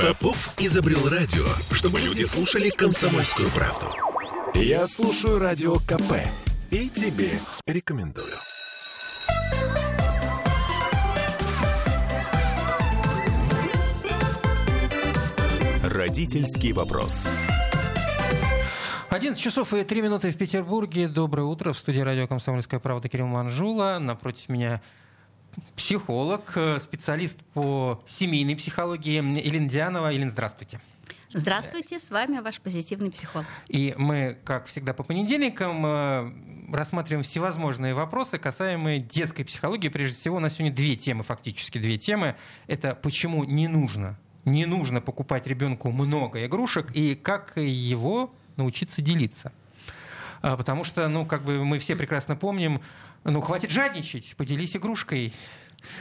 Попов изобрел радио, чтобы люди слушали комсомольскую правду. Я слушаю радио КП и тебе рекомендую. Родительский вопрос. 11 часов и 3 минуты в Петербурге. Доброе утро. В студии радио «Комсомольская правда» Кирилл Манжула. Напротив меня психолог, э, специалист по семейной психологии Елена Дианова. Елена, здравствуйте. Здравствуйте, с вами ваш позитивный психолог. И мы, как всегда, по понедельникам э, рассматриваем всевозможные вопросы, касаемые детской психологии. Прежде всего, у нас сегодня две темы, фактически две темы. Это почему не нужно, не нужно покупать ребенку много игрушек и как его научиться делиться. А, потому что, ну, как бы мы все прекрасно помним, ну, хватит жадничать, поделись игрушкой.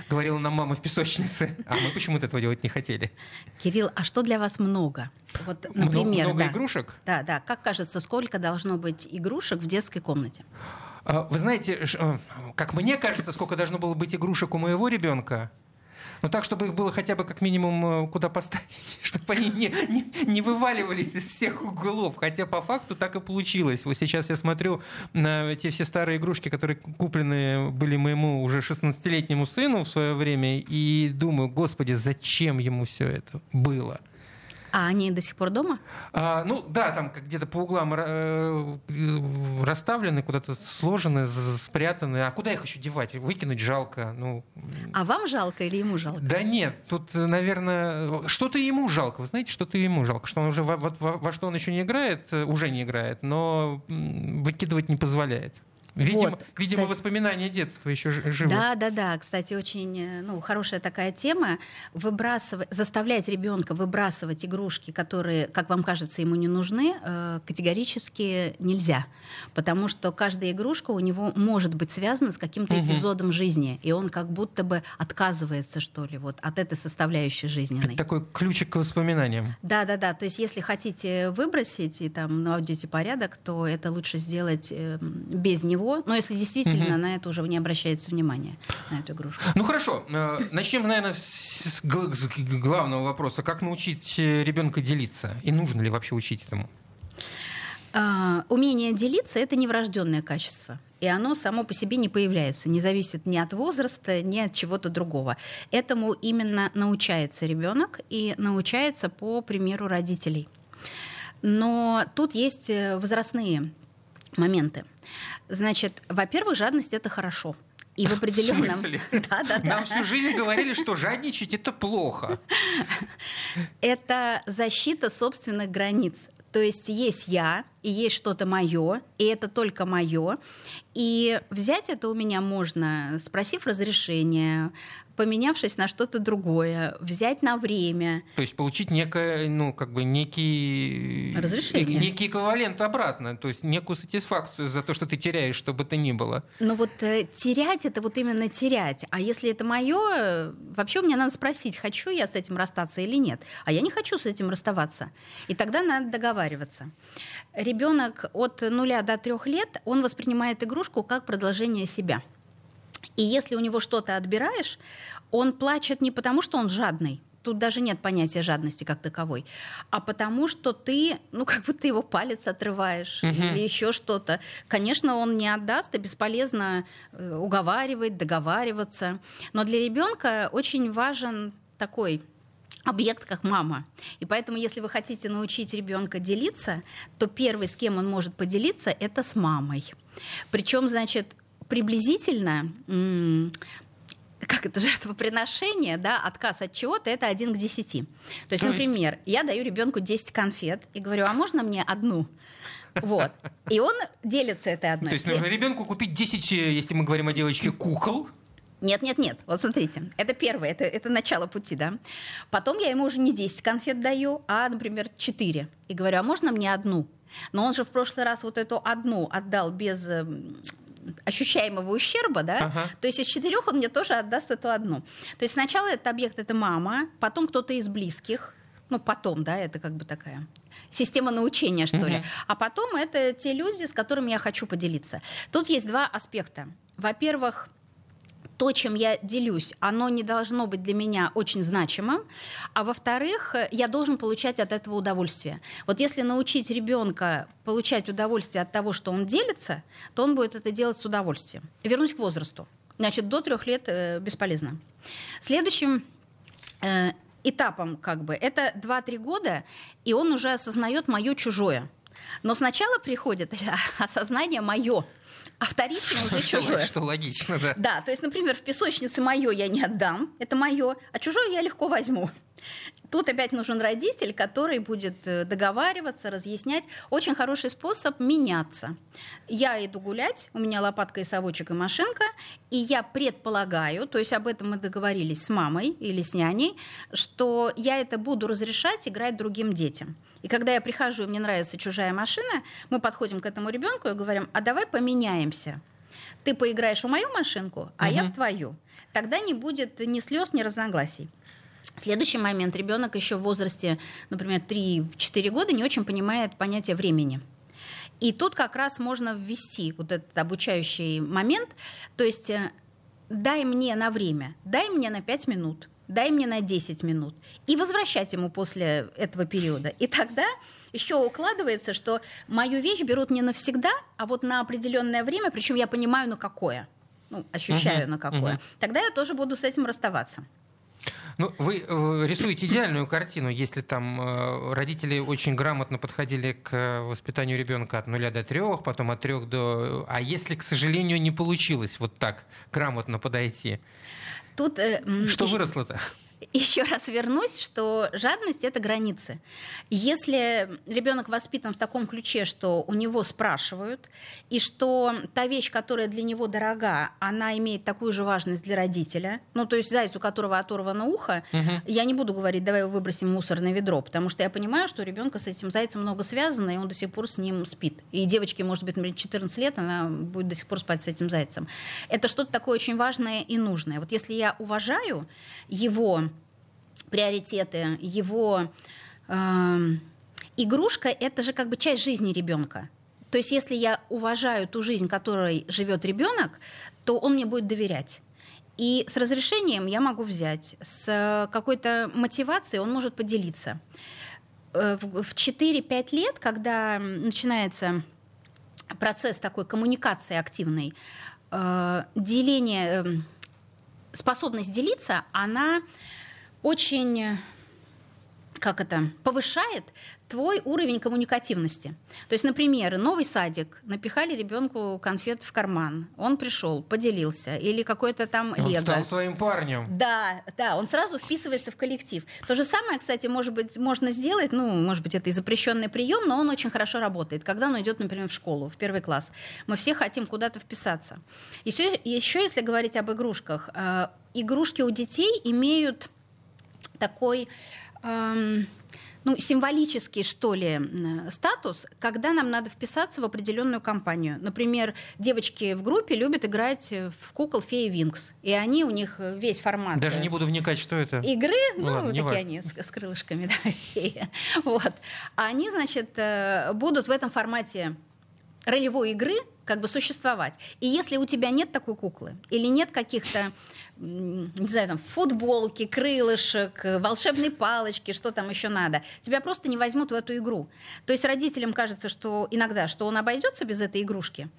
Говорила нам мама в песочнице, а мы почему-то этого делать не хотели. Кирилл, а что для вас много? Вот, например, много, много да. игрушек? Да, да. Как кажется, сколько должно быть игрушек в детской комнате? А, вы знаете, э, как мне кажется, сколько должно было быть игрушек у моего ребенка, ну так, чтобы их было хотя бы как минимум э, куда поставить, чтобы они не, не, не вываливались из всех углов. Хотя по факту так и получилось. Вот сейчас я смотрю на те все старые игрушки, которые куплены были моему уже 16-летнему сыну в свое время, и думаю, господи, зачем ему все это было? А они до сих пор дома? А, ну да, там где-то по углам э, расставлены, куда-то сложены, спрятаны. А куда их еще девать? Выкинуть жалко. Ну... А вам жалко или ему жалко? Да нет, тут, наверное, что-то ему жалко. Вы знаете, что-то ему жалко, что он уже во, во, во что он еще не играет, уже не играет, но выкидывать не позволяет. Видимо, вот, видимо кстати, воспоминания детства еще живы. Да, да, да. Кстати, очень э, ну, хорошая такая тема. Выбрасывать, заставлять ребенка выбрасывать игрушки, которые, как вам кажется, ему не нужны, э, категорически нельзя. Потому что каждая игрушка у него может быть связана с каким-то угу. эпизодом жизни. И он как будто бы отказывается, что ли, вот, от этой составляющей жизненной. Это такой ключик к воспоминаниям. Да, да, да. То есть, если хотите выбросить и там наводите порядок, то это лучше сделать э, без него него, но если действительно угу. на это уже не обращается внимание, на эту игрушку. Ну хорошо, э, начнем, наверное, с главного вопроса. Как научить э, ребенка делиться? И нужно ли вообще учить этому? Uh, умение делиться это неврожденное качество. И оно само по себе не появляется, не зависит ни от возраста, ни от чего-то другого. Этому именно научается ребенок и научается по примеру родителей. Но тут есть э, возрастные моменты. Значит, во-первых, жадность это хорошо. И в определенном... В да, да, Нам всю жизнь говорили, что жадничать это плохо. Это защита собственных границ. То есть есть я, и есть что-то мое, и это только мое. И взять это у меня можно, спросив разрешения, поменявшись на что-то другое, взять на время. То есть получить некое, ну, как бы некий... Разрешение. Некий эквивалент обратно, то есть некую сатисфакцию за то, что ты теряешь, что бы то ни было. Но вот э, терять — это вот именно терять. А если это мое, вообще мне надо спросить, хочу я с этим расстаться или нет. А я не хочу с этим расставаться. И тогда надо договариваться. Ребенок от нуля до трех лет, он воспринимает игрушку как продолжение себя — и если у него что-то отбираешь, он плачет не потому, что он жадный, тут даже нет понятия жадности как таковой, а потому что ты, ну, как будто его палец отрываешь угу. или еще что-то. Конечно, он не отдаст, и бесполезно э, уговаривать, договариваться. Но для ребенка очень важен такой объект как мама. И поэтому, если вы хотите научить ребенка делиться, то первый, с кем он может поделиться, это с мамой. Причем, значит, приблизительно как это жертвоприношение, да, отказ от чего-то, это один к десяти. То есть, например, я даю ребенку 10 конфет и говорю, а можно мне одну? Вот. И он делится этой одной. То есть нужно ребенку купить 10, э, если мы говорим о девочке, кукол, нет, нет, нет. Вот смотрите, это первое, это, это начало пути, да. Потом я ему уже не 10 конфет даю, а, например, 4. И говорю, а можно мне одну? Но он же в прошлый раз вот эту одну отдал без эм, ощущаемого ущерба, да, ага. то есть из четырех он мне тоже отдаст эту одну. То есть сначала этот объект это мама, потом кто-то из близких, ну потом, да, это как бы такая система научения, что угу. ли. А потом это те люди, с которыми я хочу поделиться. Тут есть два аспекта. Во-первых, то, чем я делюсь, оно не должно быть для меня очень значимым, а во-вторых, я должен получать от этого удовольствие. Вот если научить ребенка получать удовольствие от того, что он делится, то он будет это делать с удовольствием. Вернусь к возрасту. Значит, до трех лет э, бесполезно. Следующим э, этапом как бы это 2-3 года, и он уже осознает мое чужое. Но сначала приходит осознание мое а вторично уже что, чужое. Что логично, да. Да, то есть, например, в песочнице мое я не отдам, это мое, а чужое я легко возьму. Тут опять нужен родитель, который будет э, договариваться, разъяснять. Очень хороший способ меняться. Я иду гулять, у меня лопатка и совочек и машинка, и я предполагаю, то есть об этом мы договорились с мамой или с няней, что я это буду разрешать играть другим детям. И когда я прихожу, и мне нравится чужая машина, мы подходим к этому ребенку и говорим, а давай поменяемся. Ты поиграешь в мою машинку, а угу. я в твою. Тогда не будет ни слез, ни разногласий. Следующий момент. Ребенок еще в возрасте, например, 3-4 года не очень понимает понятие времени. И тут как раз можно ввести вот этот обучающий момент. То есть э, дай мне на время, дай мне на 5 минут, дай мне на 10 минут. И возвращать ему после этого периода. И тогда еще укладывается, что мою вещь берут не навсегда, а вот на определенное время, причем я понимаю, на какое. Ну, ощущаю, uh-huh, на какое. Uh-huh. Тогда я тоже буду с этим расставаться. Ну, вы э, рисуете идеальную картину, если там э, родители очень грамотно подходили к воспитанию ребенка от нуля до трех, потом от трех до... А если, к сожалению, не получилось вот так грамотно подойти? Тут, э, Что выросло-то? Еще раз вернусь, что жадность это границы. Если ребенок воспитан в таком ключе, что у него спрашивают, и что та вещь, которая для него дорога, она имеет такую же важность для родителя, ну то есть зайцу, у которого оторвано ухо, угу. я не буду говорить, давай его выбросим в мусорное ведро, потому что я понимаю, что у ребенка с этим зайцем много связано, и он до сих пор с ним спит. И девочке, может быть, например, 14 лет, она будет до сих пор спать с этим зайцем. Это что-то такое очень важное и нужное. Вот если я уважаю его приоритеты, его э, игрушка это же как бы часть жизни ребенка. То есть, если я уважаю ту жизнь, которой живет ребенок, то он мне будет доверять. И с разрешением я могу взять, с какой-то мотивацией он может поделиться. Э, в 4-5 лет, когда начинается процесс такой коммуникации активной, э, деление, эм, способность делиться, она очень как это, повышает твой уровень коммуникативности. То есть, например, новый садик, напихали ребенку конфет в карман, он пришел, поделился, или какой-то там он лего. стал своим парнем. Да, да, он сразу вписывается в коллектив. То же самое, кстати, может быть, можно сделать, ну, может быть, это и запрещенный прием, но он очень хорошо работает. Когда он идет, например, в школу, в первый класс, мы все хотим куда-то вписаться. Еще, еще если говорить об игрушках, э, игрушки у детей имеют такой эм, ну, символический, что ли, статус, когда нам надо вписаться в определенную компанию. Например, девочки в группе любят играть в кукол Феи Винкс. И они, у них весь формат... Даже не буду вникать, что это. Игры, ну, ну ладно, такие важно. они с, с крылышками, да, феи. Вот. А они, значит, э, будут в этом формате ролевой игры как бы существовать. И если у тебя нет такой куклы или нет каких-то не знаю, там, футболки, крылышек, волшебной палочки, что там еще надо. Тебя просто не возьмут в эту игру. То есть родителям кажется, что иногда, что он обойдется без этой игрушки,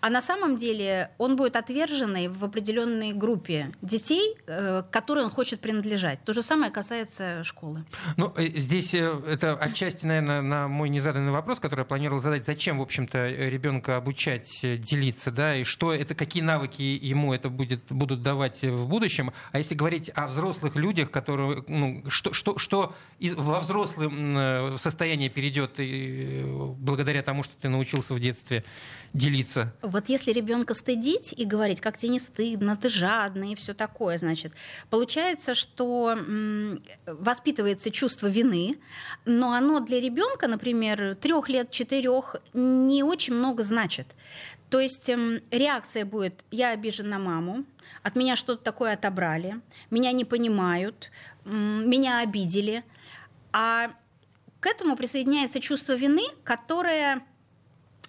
а на самом деле он будет отверженный в определенной группе детей, э, к которой он хочет принадлежать. То же самое касается школы. Ну, э, здесь э, это отчасти, наверное, на мой незаданный вопрос, который я планировал задать. Зачем, в общем-то, ребенка обучать делиться, да, и что это, какие навыки ему это будет, будут давать в будущем. А если говорить о взрослых людях, которые, ну, что, что, что из, во взрослом э, состоянии перейдет и, э, благодаря тому, что ты научился в детстве делиться? Вот если ребенка стыдить и говорить, как тебе не стыдно, ты жадный и все такое, значит, получается, что м, воспитывается чувство вины, но оно для ребенка, например, трех лет, четырех, не очень много значит. То есть эм, реакция будет, я обижен на маму, от меня что-то такое отобрали, меня не понимают, меня обидели. А к этому присоединяется чувство вины, которое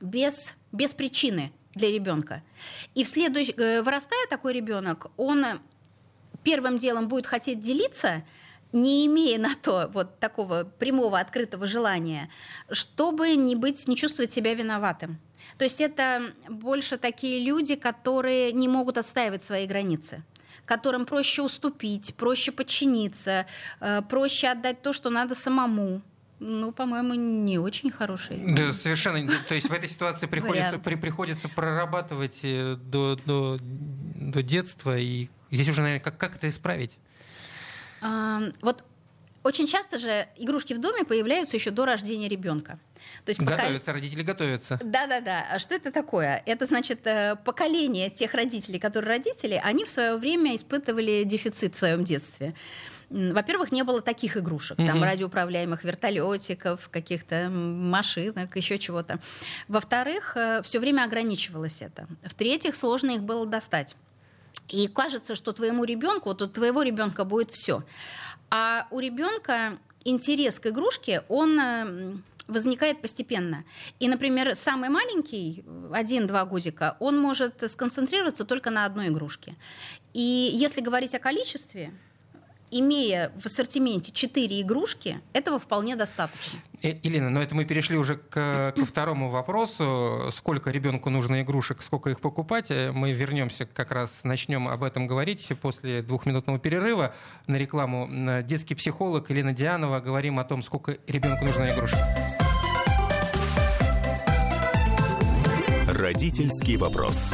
без, без причины для ребенка. И в следующ... Э, вырастая такой ребенок, он первым делом будет хотеть делиться, не имея на то вот такого прямого открытого желания, чтобы не быть, не чувствовать себя виноватым. То есть это больше такие люди, которые не могут отстаивать свои границы которым проще уступить, проще подчиниться, э, проще отдать то, что надо самому. Ну, по-моему, не очень хороший. Да, совершенно. То есть в этой ситуации приходится, при, приходится прорабатывать э, до, до, до детства. И здесь уже, наверное, как, как это исправить? А, вот очень часто же игрушки в доме появляются еще до рождения ребенка. То есть готовятся, пока... родители готовятся. Да-да-да. А что это такое? Это значит э, поколение тех родителей, которые родители, они в свое время испытывали дефицит в своем детстве. Во-первых, не было таких игрушек, угу. там радиоуправляемых вертолетиков, каких-то машинок, еще чего-то. Во-вторых, э, все время ограничивалось это. В-третьих, сложно их было достать. И кажется, что твоему ребенку, вот у твоего ребенка будет все. А у ребенка интерес к игрушке, он э, возникает постепенно. И, например, самый маленький, один-два годика, он может сконцентрироваться только на одной игрушке. И если говорить о количестве, имея в ассортименте четыре игрушки, этого вполне достаточно. Елена, но это мы перешли уже к, ко второму вопросу. Сколько ребенку нужно игрушек, сколько их покупать? Э, мы вернемся, как раз начнем об этом говорить после двухминутного перерыва. На рекламу детский психолог Елена Дианова. Говорим о том, сколько ребенку нужно игрушек. Родительский вопрос.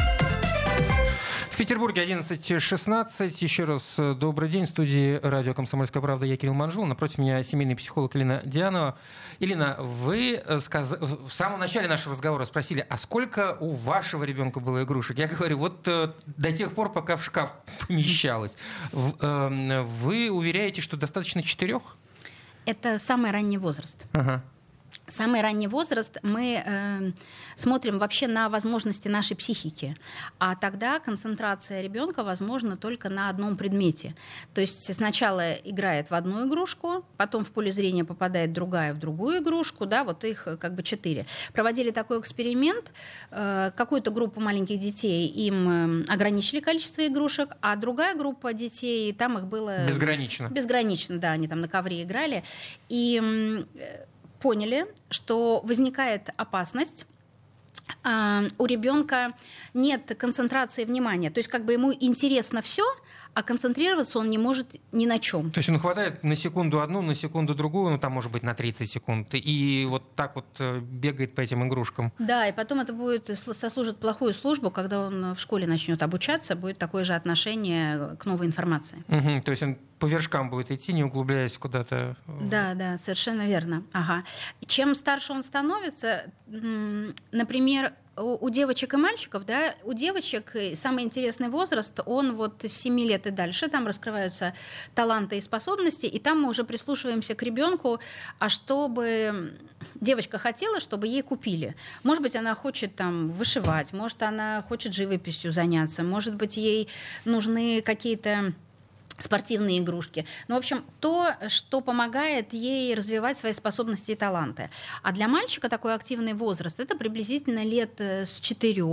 Петербурге 11.16. Еще раз э, добрый день. В студии радио «Комсомольская правда» я Кирилл Манжул. Напротив меня семейный психолог Елена Дианова. Елена, вы э, сказ... в самом начале нашего разговора спросили, а сколько у вашего ребенка было игрушек? Я говорю, вот э, до тех пор, пока в шкаф помещалось. Эм, вы уверяете, что достаточно четырех? Это самый ранний возраст. Ага самый ранний возраст мы э, смотрим вообще на возможности нашей психики, а тогда концентрация ребенка возможна только на одном предмете. То есть сначала играет в одну игрушку, потом в поле зрения попадает другая в другую игрушку, да, вот их э, как бы четыре. Проводили такой эксперимент, э, какую-то группу маленьких детей им э, ограничили количество игрушек, а другая группа детей там их было безгранично. Безгранично, да, они там на ковре играли и э, поняли, что возникает опасность а, у ребенка нет концентрации внимания. То есть как бы ему интересно все, а концентрироваться он не может ни на чем. То есть он хватает на секунду одну, на секунду другую, ну там может быть на 30 секунд, и вот так вот э, бегает по этим игрушкам. Да, и потом это будет сослужит плохую службу, когда он в школе начнет обучаться, будет такое же отношение к новой информации. Угу, то есть он по вершкам будет идти, не углубляясь куда-то. Да, да, совершенно верно. Ага. Чем старше он становится, например, у девочек и мальчиков, да, у девочек самый интересный возраст, он вот с 7 лет и дальше, там раскрываются таланты и способности, и там мы уже прислушиваемся к ребенку, а чтобы девочка хотела, чтобы ей купили. Может быть, она хочет там вышивать, может, она хочет живописью заняться, может быть, ей нужны какие-то спортивные игрушки. Ну, в общем, то, что помогает ей развивать свои способности и таланты. А для мальчика такой активный возраст это приблизительно лет э, с 4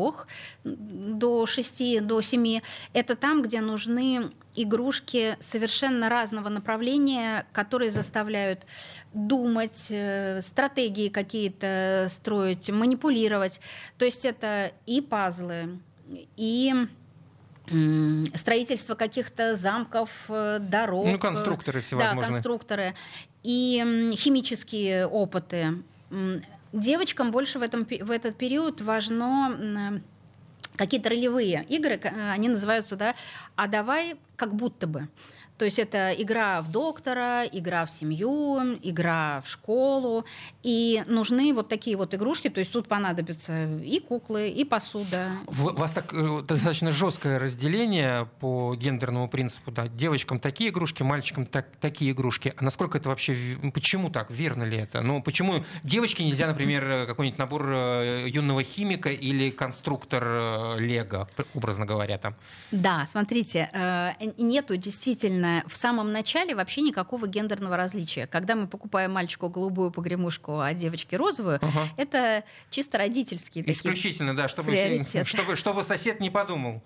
до 6, до 7. Это там, где нужны игрушки совершенно разного направления, которые заставляют думать, э, стратегии какие-то строить, манипулировать. То есть это и пазлы, и строительство каких-то замков, э, дорог. Ну, конструкторы всевозможные. Да, конструкторы. И химические опыты. Девочкам больше в, этом, в этот период важно какие-то ролевые игры, они называются, да, а давай как будто бы. То есть это игра в доктора, игра в семью, игра в школу. И нужны вот такие вот игрушки. То есть тут понадобятся и куклы, и посуда. У вас так э, достаточно жесткое разделение по гендерному принципу. Да? Девочкам такие игрушки, мальчикам так, такие игрушки. А насколько это вообще... Почему так? Верно ли это? Ну, почему девочке нельзя, например, э, какой-нибудь набор э, юного химика или конструктор Лего, образно говоря, там? Да, смотрите, нету действительно в самом начале вообще никакого гендерного различия. Когда мы покупаем мальчику голубую погремушку, а девочке розовую, ага. это чисто родительские Исключительно, да, чтобы, чтобы, чтобы сосед не подумал.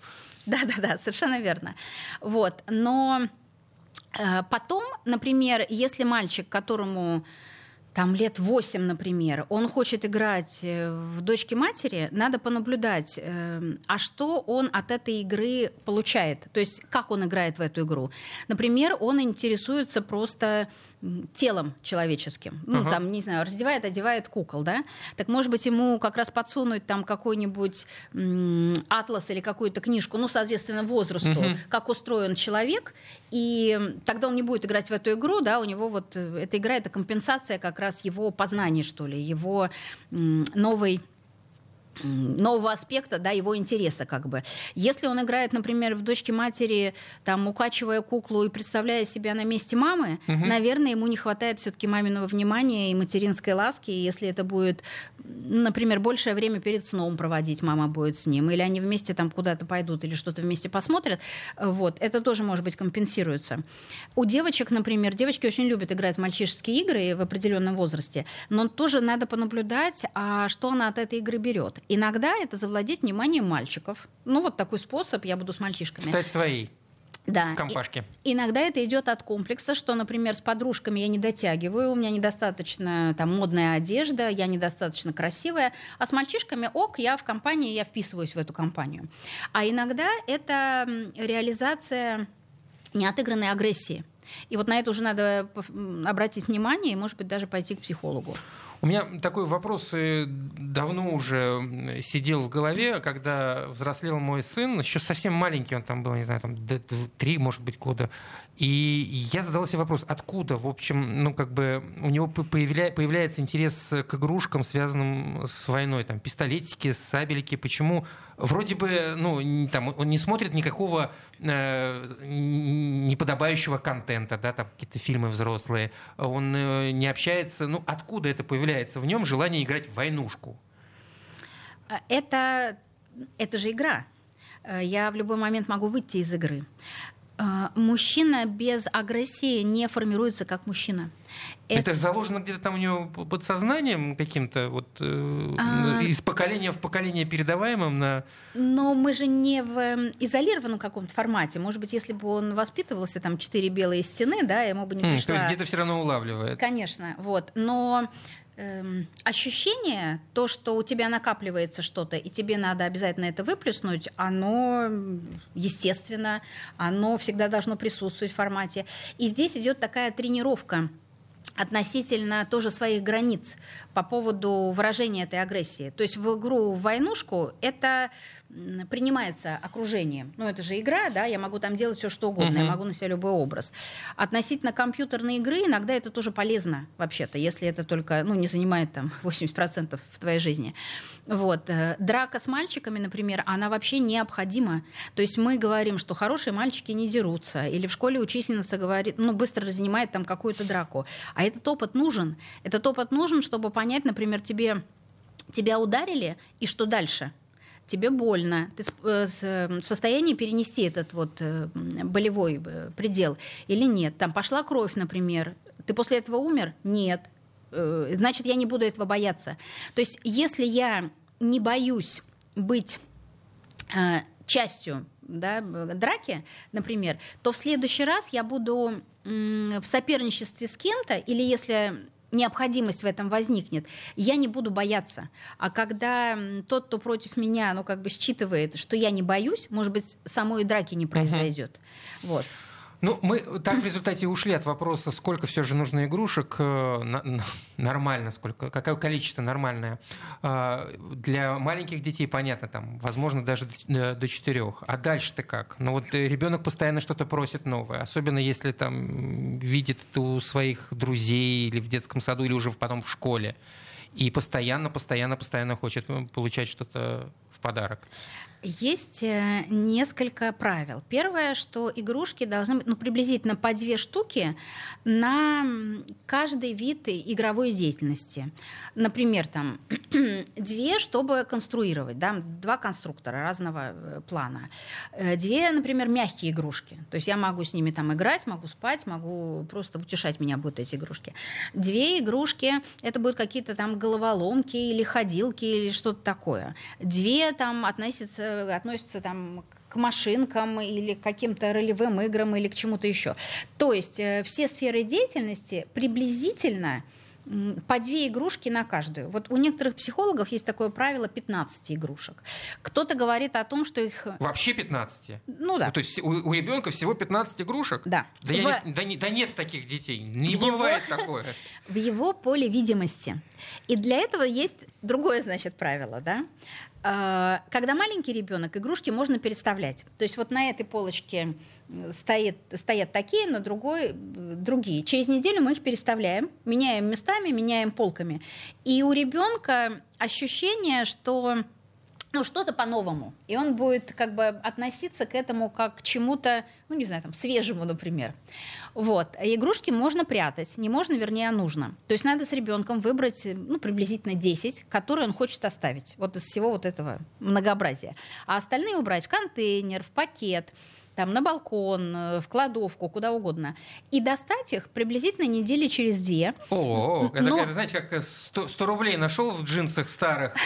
Да-да-да, совершенно верно. Вот, но э, потом, например, если мальчик, которому там лет 8, например, он хочет играть э, в дочке матери, надо понаблюдать, э, а что он от этой игры получает, то есть как он играет в эту игру. Например, он интересуется просто телом человеческим. Ну, uh-huh. там, не знаю, раздевает, одевает кукол, да? Так, может быть, ему как раз подсунуть там какой-нибудь атлас или какую-то книжку, ну, соответственно, возрасту, uh-huh. как устроен человек, и тогда он не будет играть в эту игру, да, у него вот э, эта игра — это компенсация как раз его познания, что ли, его новой нового аспекта, да, его интереса как бы. Если он играет, например, в дочке матери, там, укачивая куклу и представляя себя на месте мамы, угу. наверное, ему не хватает все-таки маминого внимания и материнской ласки. Если это будет, например, большее время перед сном проводить, мама будет с ним, или они вместе там куда-то пойдут, или что-то вместе посмотрят, вот, это тоже, может быть, компенсируется. У девочек, например, девочки очень любят играть в мальчишеские игры в определенном возрасте, но тоже надо понаблюдать, а что она от этой игры берет. Иногда это завладеть вниманием мальчиков. Ну, вот такой способ, я буду с мальчишками. Стать своей. Да. В компашке. И, иногда это идет от комплекса, что, например, с подружками я не дотягиваю, у меня недостаточно там модная одежда, я недостаточно красивая, а с мальчишками ок, я в компании, я вписываюсь в эту компанию. А иногда это реализация неотыгранной агрессии. И вот на это уже надо обратить внимание и, может быть, даже пойти к психологу. У меня такой вопрос э, давно уже сидел в голове, когда взрослел мой сын, еще совсем маленький он там был, не знаю, там три, может быть, года. И я задал себе вопрос, откуда, в общем, ну, как бы у него появля, появляется интерес к игрушкам, связанным с войной, там, пистолетики, сабельки, почему? Вроде бы, ну, там, он не смотрит никакого э, неподобающего контента, да, там, какие-то фильмы взрослые, он э, не общается, ну, откуда это появляется в нем желание играть в войнушку? Это, это же игра. Э, я в любой момент могу выйти из игры. А, мужчина без агрессии не формируется как мужчина. Это, это заложено где-то там у него подсознанием каким-то, вот э, а... из поколения в поколение передаваемым на. Но мы же не в эм, изолированном каком-то формате. Может быть, если бы он воспитывался там четыре белые стены, да, ему бы не пришла. Mm, то есть где-то все равно улавливает. Конечно, вот. Но эм, ощущение, то, что у тебя накапливается что-то, и тебе надо обязательно это выплеснуть, оно естественно, оно всегда должно присутствовать в формате. И здесь идет такая тренировка относительно тоже своих границ по поводу выражения этой агрессии. То есть в игру в войнушку это принимается окружением. Ну, это же игра, да, я могу там делать все, что угодно, uh-huh. я могу на себя любой образ. Относительно компьютерной игры иногда это тоже полезно, вообще-то, если это только, ну, не занимает там 80% в твоей жизни. Вот. Э, драка с мальчиками, например, она вообще необходима. То есть мы говорим, что хорошие мальчики не дерутся, или в школе учительница говорит, ну, быстро разнимает там какую-то драку. А этот опыт нужен. Этот опыт нужен, чтобы понять, например, тебе тебя ударили, и что дальше? Тебе больно, ты э, э, в состоянии перенести этот вот э, болевой предел или нет. Там пошла кровь, например, ты после этого умер? Нет. Значит, я не буду этого бояться. То есть, если я не боюсь быть частью да, драки, например, то в следующий раз я буду в соперничестве с кем-то, или если необходимость в этом возникнет, я не буду бояться. А когда тот, кто против меня, ну, как бы считывает, что я не боюсь, может быть, самой драки не произойдет. Uh-huh. Вот. Ну, мы так в результате ушли от вопроса, сколько все же нужно игрушек, э, нормально, сколько, какое количество нормальное. А, для маленьких детей, понятно, там, возможно, даже до четырех. А дальше-то как? Ну вот ребенок постоянно что-то просит новое, особенно если там видит это у своих друзей или в детском саду, или уже потом в школе. И постоянно, постоянно, постоянно хочет получать что-то в подарок. Есть э, несколько правил. Первое, что игрушки должны быть ну, приблизительно по две штуки на каждый вид игровой деятельности. Например, там две, чтобы конструировать, да, два конструктора разного э, плана. Э, две, например, мягкие игрушки. То есть я могу с ними там играть, могу спать, могу просто утешать меня будут эти игрушки. Две игрушки, это будут какие-то там головоломки или ходилки или что-то такое. Две там относятся относятся там к машинкам или к каким-то ролевым играм или к чему-то еще. То есть э, все сферы деятельности приблизительно по две игрушки на каждую. Вот у некоторых психологов есть такое правило 15 игрушек. Кто-то говорит о том, что их... Вообще 15? Ну да. Ну, то есть у, у ребенка всего 15 игрушек? Да. Да, в... я не, да, не, да нет таких детей. Не в бывает его... такое. В его поле видимости. И для этого есть другое, значит, правило. Да? А, когда маленький ребенок, игрушки можно переставлять. То есть вот на этой полочке стоит, стоят такие, на другой другие. Через неделю мы их переставляем, меняем местами, меняем полками. И у ребенка ощущение, что ну, что-то по-новому. И он будет как бы относиться к этому как к чему-то, ну, не знаю, там, свежему, например. Вот. Игрушки можно прятать, не можно, вернее, а нужно. То есть надо с ребенком выбрать, ну, приблизительно 10, которые он хочет оставить. Вот из всего вот этого многообразия. А остальные убрать в контейнер, в пакет, там, на балкон, в кладовку, куда угодно. И достать их приблизительно недели через две. О, это, Но... это знаете, как 100, 100 рублей нашел в джинсах старых,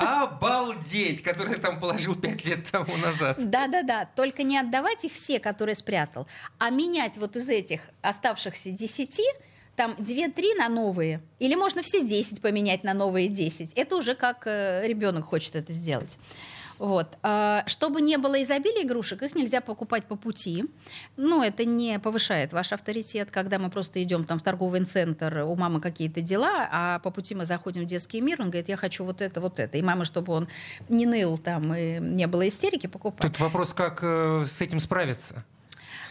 Обалдеть, который там положил пять лет тому назад. Да-да-да, только не отдавать их все, которые спрятал, а менять вот из этих оставшихся десяти там 2-3 на новые, или можно все 10 поменять на новые 10. Это уже как э, ребенок хочет это сделать. Вот. А, чтобы не было изобилия игрушек, их нельзя покупать по пути. Ну, это не повышает ваш авторитет, когда мы просто идем там в торговый центр, у мамы какие-то дела, а по пути мы заходим в детский мир, он говорит, я хочу вот это, вот это. И мама, чтобы он не ныл там и не было истерики, покупает. Тут вопрос, как э, с этим справиться?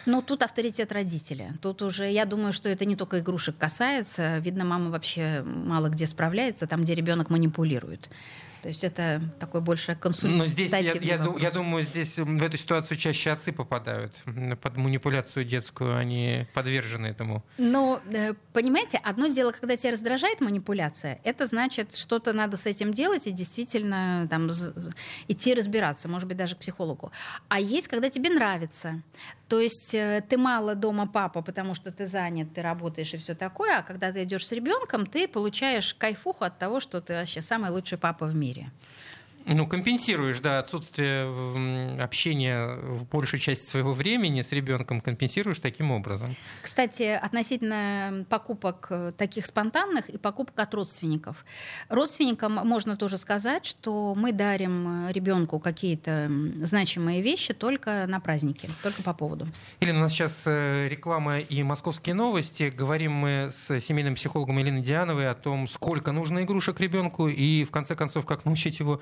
Но тут авторитет родителя. Тут уже, я думаю, что это не только игрушек касается. Видно, мама вообще мало где справляется, там, где ребенок манипулирует. То есть это такой больше консультативный Но здесь, я, я, я думаю, здесь в эту ситуацию чаще отцы попадают. Под манипуляцию детскую они подвержены этому. Но, э, понимаете, одно дело, когда тебя раздражает манипуляция, это значит, что-то надо с этим делать и действительно там, идти разбираться, может быть, даже к психологу. А есть, когда тебе нравится. То есть э, ты мало дома папа, потому что ты занят, ты работаешь и все такое, а когда ты идешь с ребенком, ты получаешь кайфуху от того, что ты вообще самый лучший папа в мире. Ну, компенсируешь, да, отсутствие общения в большей части своего времени с ребенком, компенсируешь таким образом. Кстати, относительно покупок э, таких спонтанных и покупок от родственников. Родственникам можно тоже сказать, что мы дарим э, ребенку какие-то значимые вещи только на праздники, только по поводу. Или у нас сейчас э, реклама и московские новости. Говорим мы с семейным психологом Еленой Диановой о том, сколько нужно игрушек ребенку и, в конце концов, как научить его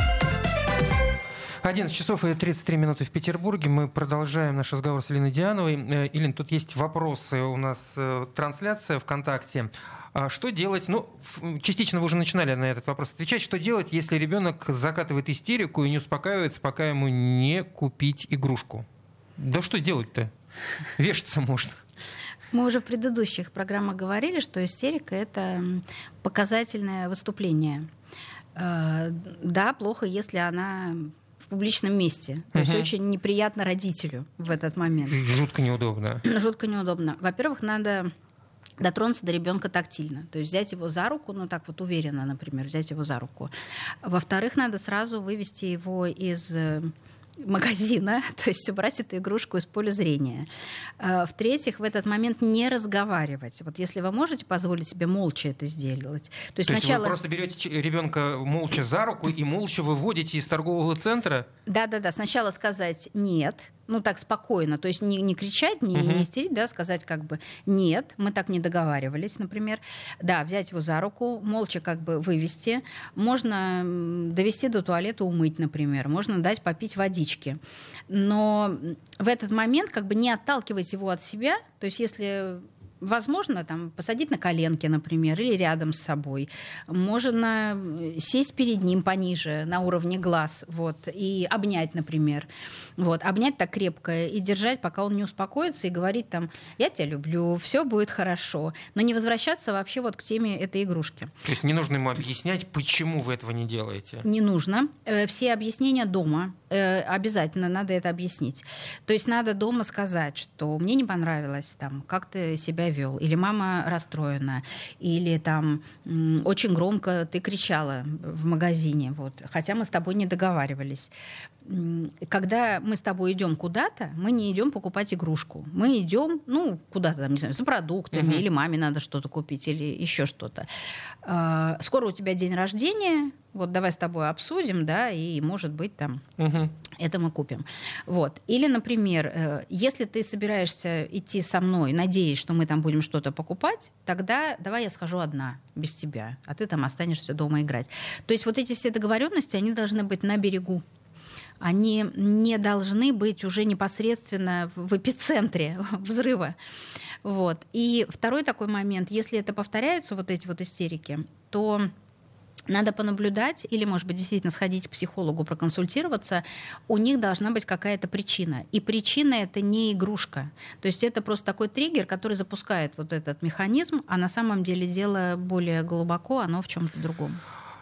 11 часов и 33 минуты в Петербурге. Мы продолжаем наш разговор с Ильиной Диановой. Э, Илин, тут есть вопросы. У нас э, трансляция ВКонтакте. А что делать? Ну, частично вы уже начинали на этот вопрос отвечать. Что делать, если ребенок закатывает истерику и не успокаивается, пока ему не купить игрушку? Да что делать-то? Вешаться можно. Мы уже в предыдущих программах говорили, что истерика — это показательное выступление. Э, да, плохо, если она публичном месте. То угу. есть очень неприятно родителю в этот момент. Жутко неудобно. Жутко неудобно. Во-первых, надо дотронуться до ребенка тактильно. То есть взять его за руку, ну так вот уверенно, например, взять его за руку. Во-вторых, надо сразу вывести его из э, магазина, то есть убрать эту игрушку из поля зрения. Э, в-третьих, в этот момент не разговаривать. Вот если вы можете позволить себе молча это сделать. То есть, то сначала... есть вы просто берете ребенка молча за руку и молча выводите из торгового центра? Да-да-да. Сначала сказать «нет», ну так спокойно, то есть не, не кричать, не, uh-huh. не истерить, да, сказать как бы нет, мы так не договаривались, например, да, взять его за руку, молча как бы вывести, можно довести до туалета, умыть, например, можно дать попить водички, но в этот момент как бы не отталкивать его от себя, то есть если Возможно, там, посадить на коленки, например, или рядом с собой. Можно сесть перед ним пониже, на уровне глаз, вот, и обнять, например. Вот, обнять так крепко и держать, пока он не успокоится, и говорить там, я тебя люблю, все будет хорошо. Но не возвращаться вообще вот к теме этой игрушки. То есть не нужно ему объяснять, почему вы этого не делаете? Не нужно. Э, все объяснения дома. Э, обязательно надо это объяснить. То есть надо дома сказать, что мне не понравилось, там, как ты себя вел, или мама расстроена, или там очень громко ты кричала в магазине, вот, хотя мы с тобой не договаривались когда мы с тобой идем куда-то, мы не идем покупать игрушку. Мы идем, ну, куда-то там, не знаю, за продуктами, uh-huh. или маме надо что-то купить, или еще что-то. А, скоро у тебя день рождения, вот давай с тобой обсудим, да, и, может быть, там uh-huh. это мы купим. Вот. Или, например, э, если ты собираешься идти со мной, надеясь, что мы там будем что-то покупать, тогда давай я схожу одна, без тебя, а ты там останешься дома играть. То есть вот эти все договоренности, они должны быть на берегу они не должны быть уже непосредственно в эпицентре взрыва. Вот. И второй такой момент, если это повторяются, вот эти вот истерики, то надо понаблюдать или, может быть, действительно сходить к психологу, проконсультироваться. У них должна быть какая-то причина. И причина это не игрушка. То есть это просто такой триггер, который запускает вот этот механизм, а на самом деле дело более глубоко, оно в чем-то другом.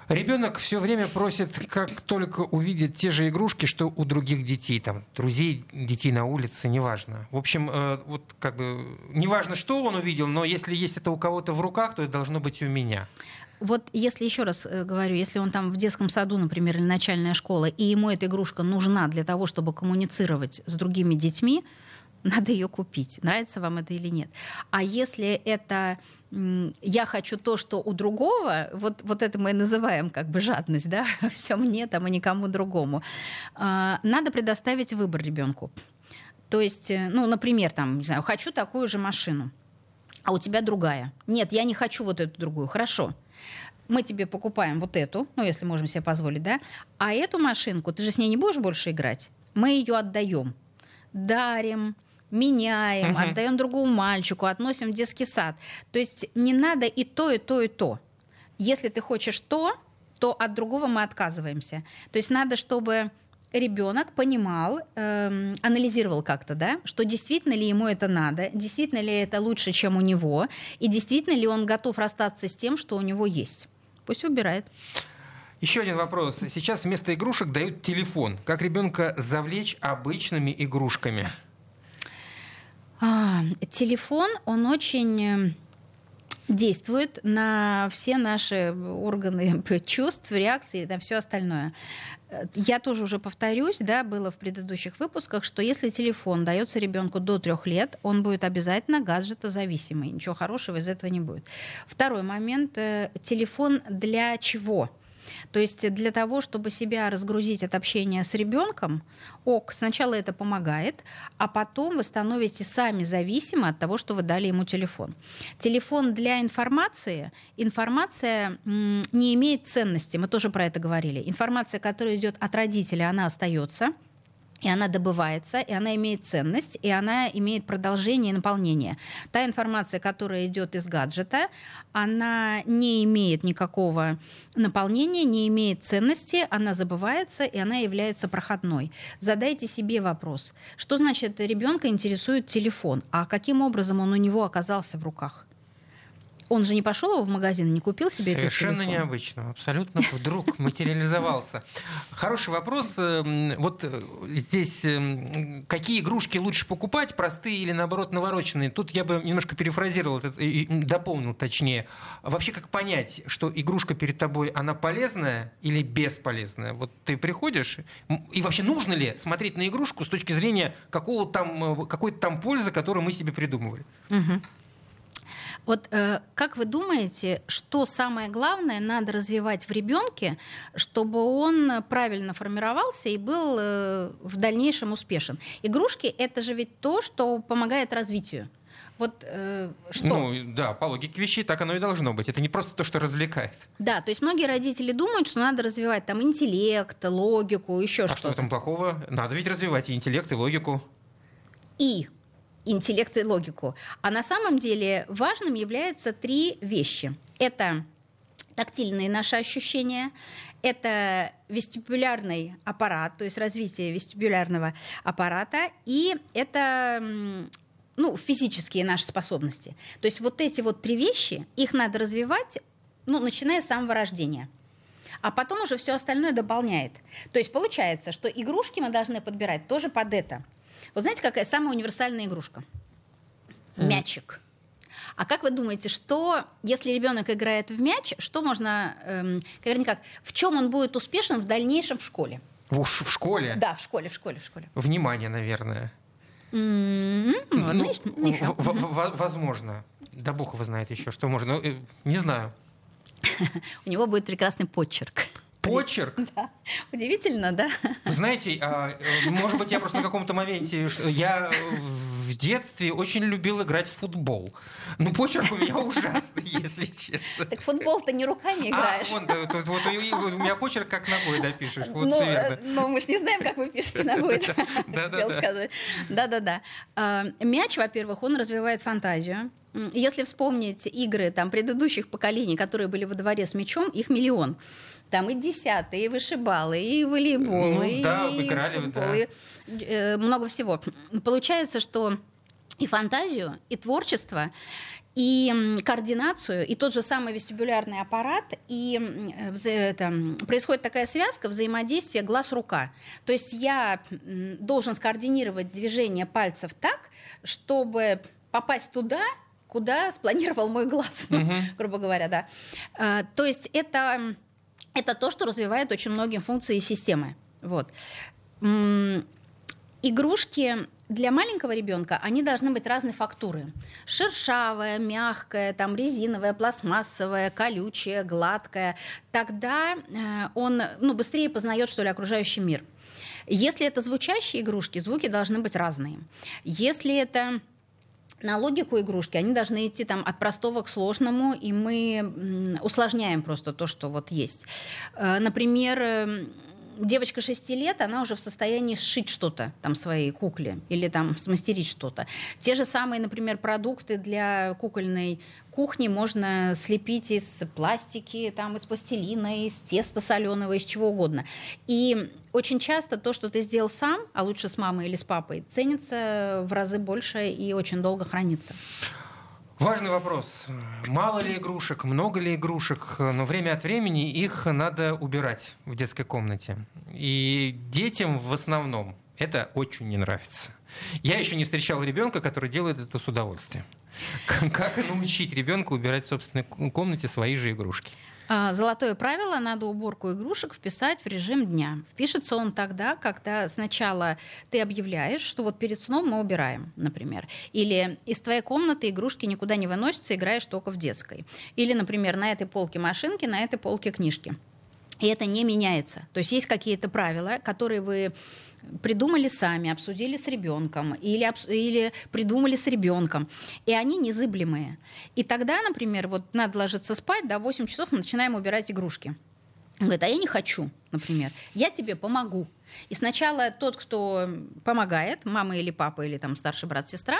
Ребенок все время просит, как только увидит те же игрушки, что у других детей, там, друзей, детей на улице, неважно. В общем, э, вот как бы, неважно, что он увидел, но если есть это у кого-то в руках, то это должно быть у меня. Вот если еще раз э, говорю, если он там в детском саду, например, или начальная школа, и ему эта игрушка нужна для того, чтобы коммуницировать с другими детьми, надо ее купить, нравится вам это или нет. А если это я хочу то, что у другого, вот, вот это мы и называем как бы жадность, да, все мне там и никому другому, а, надо предоставить выбор ребенку. То есть, э, ну, например, там, не знаю, хочу такую же машину, а у тебя другая. Нет, я не хочу вот эту другую. Хорошо. Мы тебе покупаем вот эту, ну, если можем себе позволить, да, а эту машинку, ты же с ней не будешь больше играть. Мы ее отдаем, дарим, меняем, угу. отдаем другому мальчику, относим в детский сад. То есть не надо и то, и то, и то. Если ты хочешь то, то от другого мы отказываемся. То есть надо, чтобы ребенок понимал, эм, анализировал как-то, да, что действительно ли ему это надо, действительно ли это лучше, чем у него, и действительно ли он готов расстаться с тем, что у него есть. Пусть выбирает. Еще один вопрос. Сейчас вместо игрушек дают телефон. Как ребенка завлечь обычными игрушками? А, телефон, он очень э, действует на все наши органы чувств, реакции, на все остальное. Я тоже уже повторюсь, да, было в предыдущих выпусках, что если телефон дается ребенку до трех лет, он будет обязательно гаджетозависимый. Ничего хорошего из этого не будет. Второй момент. Э, телефон для чего? То есть для того, чтобы себя разгрузить от общения с ребенком, ок, сначала это помогает, а потом вы становитесь сами зависимы от того, что вы дали ему телефон. Телефон для информации, информация не имеет ценности, мы тоже про это говорили. Информация, которая идет от родителя, она остается – и она добывается, и она имеет ценность, и она имеет продолжение и наполнение. Та информация, которая идет из гаджета, она не имеет никакого наполнения, не имеет ценности, она забывается, и она является проходной. Задайте себе вопрос, что значит ребенка интересует телефон, а каким образом он у него оказался в руках? Он же не пошел его в магазин, не купил себе Совершенно этот необычно, абсолютно вдруг материализовался. Хороший вопрос. Эм, вот э, здесь эм, какие игрушки лучше покупать, простые или наоборот навороченные? Тут я бы немножко перефразировал, дополнил точнее. Вообще как понять, что игрушка перед тобой, она полезная или бесполезная? Вот ты приходишь, и вообще нужно ли смотреть на игрушку с точки зрения какого там, э, какой-то там пользы, которую мы себе придумывали? Угу. Вот э, как вы думаете, что самое главное надо развивать в ребенке, чтобы он правильно формировался и был э, в дальнейшем успешен? Игрушки это же ведь то, что помогает развитию. Вот э, что? Ну, да, по логике вещей так оно и должно быть. Это не просто то, что развлекает. Да, то есть многие родители думают, что надо развивать там интеллект, логику, еще а что-то. А что этом плохого? Надо ведь развивать и интеллект, и логику. И интеллект и логику. А на самом деле важным являются три вещи. Это тактильные наши ощущения, это вестибулярный аппарат, то есть развитие вестибулярного аппарата, и это ну, физические наши способности. То есть вот эти вот три вещи, их надо развивать, ну, начиная с самого рождения. А потом уже все остальное дополняет. То есть получается, что игрушки мы должны подбирать тоже под это – вот знаете, какая самая универсальная игрушка? Мячик. А как вы думаете, что, если ребенок играет в мяч, что можно, эм, как, в чем он будет успешен в дальнейшем в школе? В, в школе? Да, в школе, в школе, в школе. Внимание, наверное. Mm-hmm. Ну, ну, в- возможно. Да бог его знает еще, что можно. Э, не знаю. У него будет прекрасный почерк. Почерк? Да. Удивительно, да? Вы знаете, а, э, может быть, я просто на каком-то моменте... Я в детстве очень любил играть в футбол. Ну, почерк у меня ужасный, если честно. Так футбол ты не руками играешь. А, вон, да, тут, вот, у меня почерк как ногой допишешь. Вот, ну, э, ну, мы же не знаем, как вы пишете ногой. Да-да-да. А, мяч, во-первых, он развивает фантазию. Если вспомнить игры там, предыдущих поколений, которые были во дворе с мячом, их миллион. Там и десятые, и вышибалы, и волейбол, ну, и, да, играли, футбол, да. и э, много всего. Получается, что и фантазию, и творчество, и координацию, и тот же самый вестибулярный аппарат, и это, происходит такая связка взаимодействия глаз-рука. То есть я должен скоординировать движение пальцев так, чтобы попасть туда, куда спланировал мой глаз, угу. грубо говоря, да. А, то есть это это то, что развивает очень многие функции системы. Вот. Игрушки для маленького ребенка они должны быть разной фактуры. Шершавая, мягкая, там, резиновая, пластмассовая, колючая, гладкая. Тогда э, он ну, быстрее познает, что ли, окружающий мир. Если это звучащие игрушки, звуки должны быть разные. Если это на логику игрушки, они должны идти там от простого к сложному, и мы усложняем просто то, что вот есть. Э, например, эм, девочка 6 лет, она уже в состоянии сшить что-то там своей кукле или там смастерить что-то. Те же самые, например, продукты для кукольной кухни можно слепить из пластики, там, из пластилина, из теста соленого, из чего угодно. И очень часто то, что ты сделал сам, а лучше с мамой или с папой, ценится в разы больше и очень долго хранится. Важный вопрос. Мало ли игрушек, много ли игрушек, но время от времени их надо убирать в детской комнате. И детям в основном это очень не нравится. Я еще не встречал ребенка, который делает это с удовольствием. Как научить ребенка убирать в собственной комнате свои же игрушки? А, золотое правило, надо уборку игрушек вписать в режим дня. Впишется он тогда, когда сначала ты объявляешь, что вот перед сном мы убираем, например. Или из твоей комнаты игрушки никуда не выносятся, играешь только в детской. Или, например, на этой полке машинки, на этой полке книжки. И это не меняется. То есть есть какие-то правила, которые вы придумали сами, обсудили с ребенком или, или придумали с ребенком. И они незыблемые. И тогда, например, вот надо ложиться спать, да, 8 часов мы начинаем убирать игрушки. Он говорит, а я не хочу, например. Я тебе помогу. И сначала тот, кто помогает, мама или папа, или там старший брат, сестра,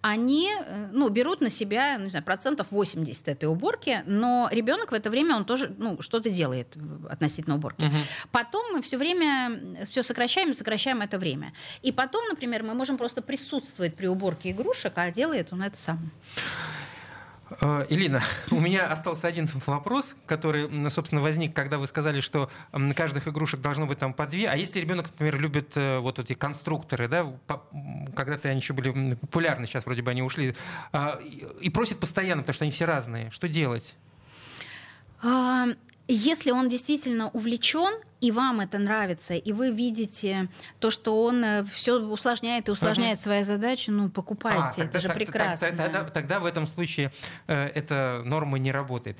они э, ну, берут на себя не знаю, процентов 80 этой уборки, но ребенок в это время он тоже ну, что-то делает относительно уборки. Угу. Потом мы все время все сокращаем и сокращаем это время. И потом, например, мы можем просто присутствовать при уборке игрушек, а делает он это сам. Э, Элина, у меня остался один вопрос, который, собственно, возник, когда вы сказали, что каждых игрушек должно быть там по две. А если ребенок, например, любит э, вот эти конструкторы, да, когда-то они еще были популярны, сейчас вроде бы они ушли, а, и просит постоянно, потому что они все разные, что делать? Если он действительно увлечен, и вам это нравится, и вы видите то, что он э, все усложняет и усложняет uh-huh. свою задачу, ну, покупайте, а, это тогда, же прекрасно. Тогда, тогда, тогда в этом случае э, эта норма не работает.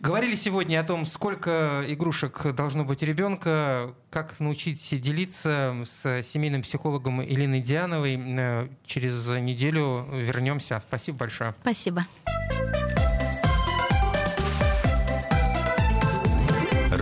Говорили сегодня о том, сколько игрушек должно быть у ребенка, как научить делиться с семейным психологом Еленой Диановой. Э, через неделю вернемся. Спасибо большое. Спасибо.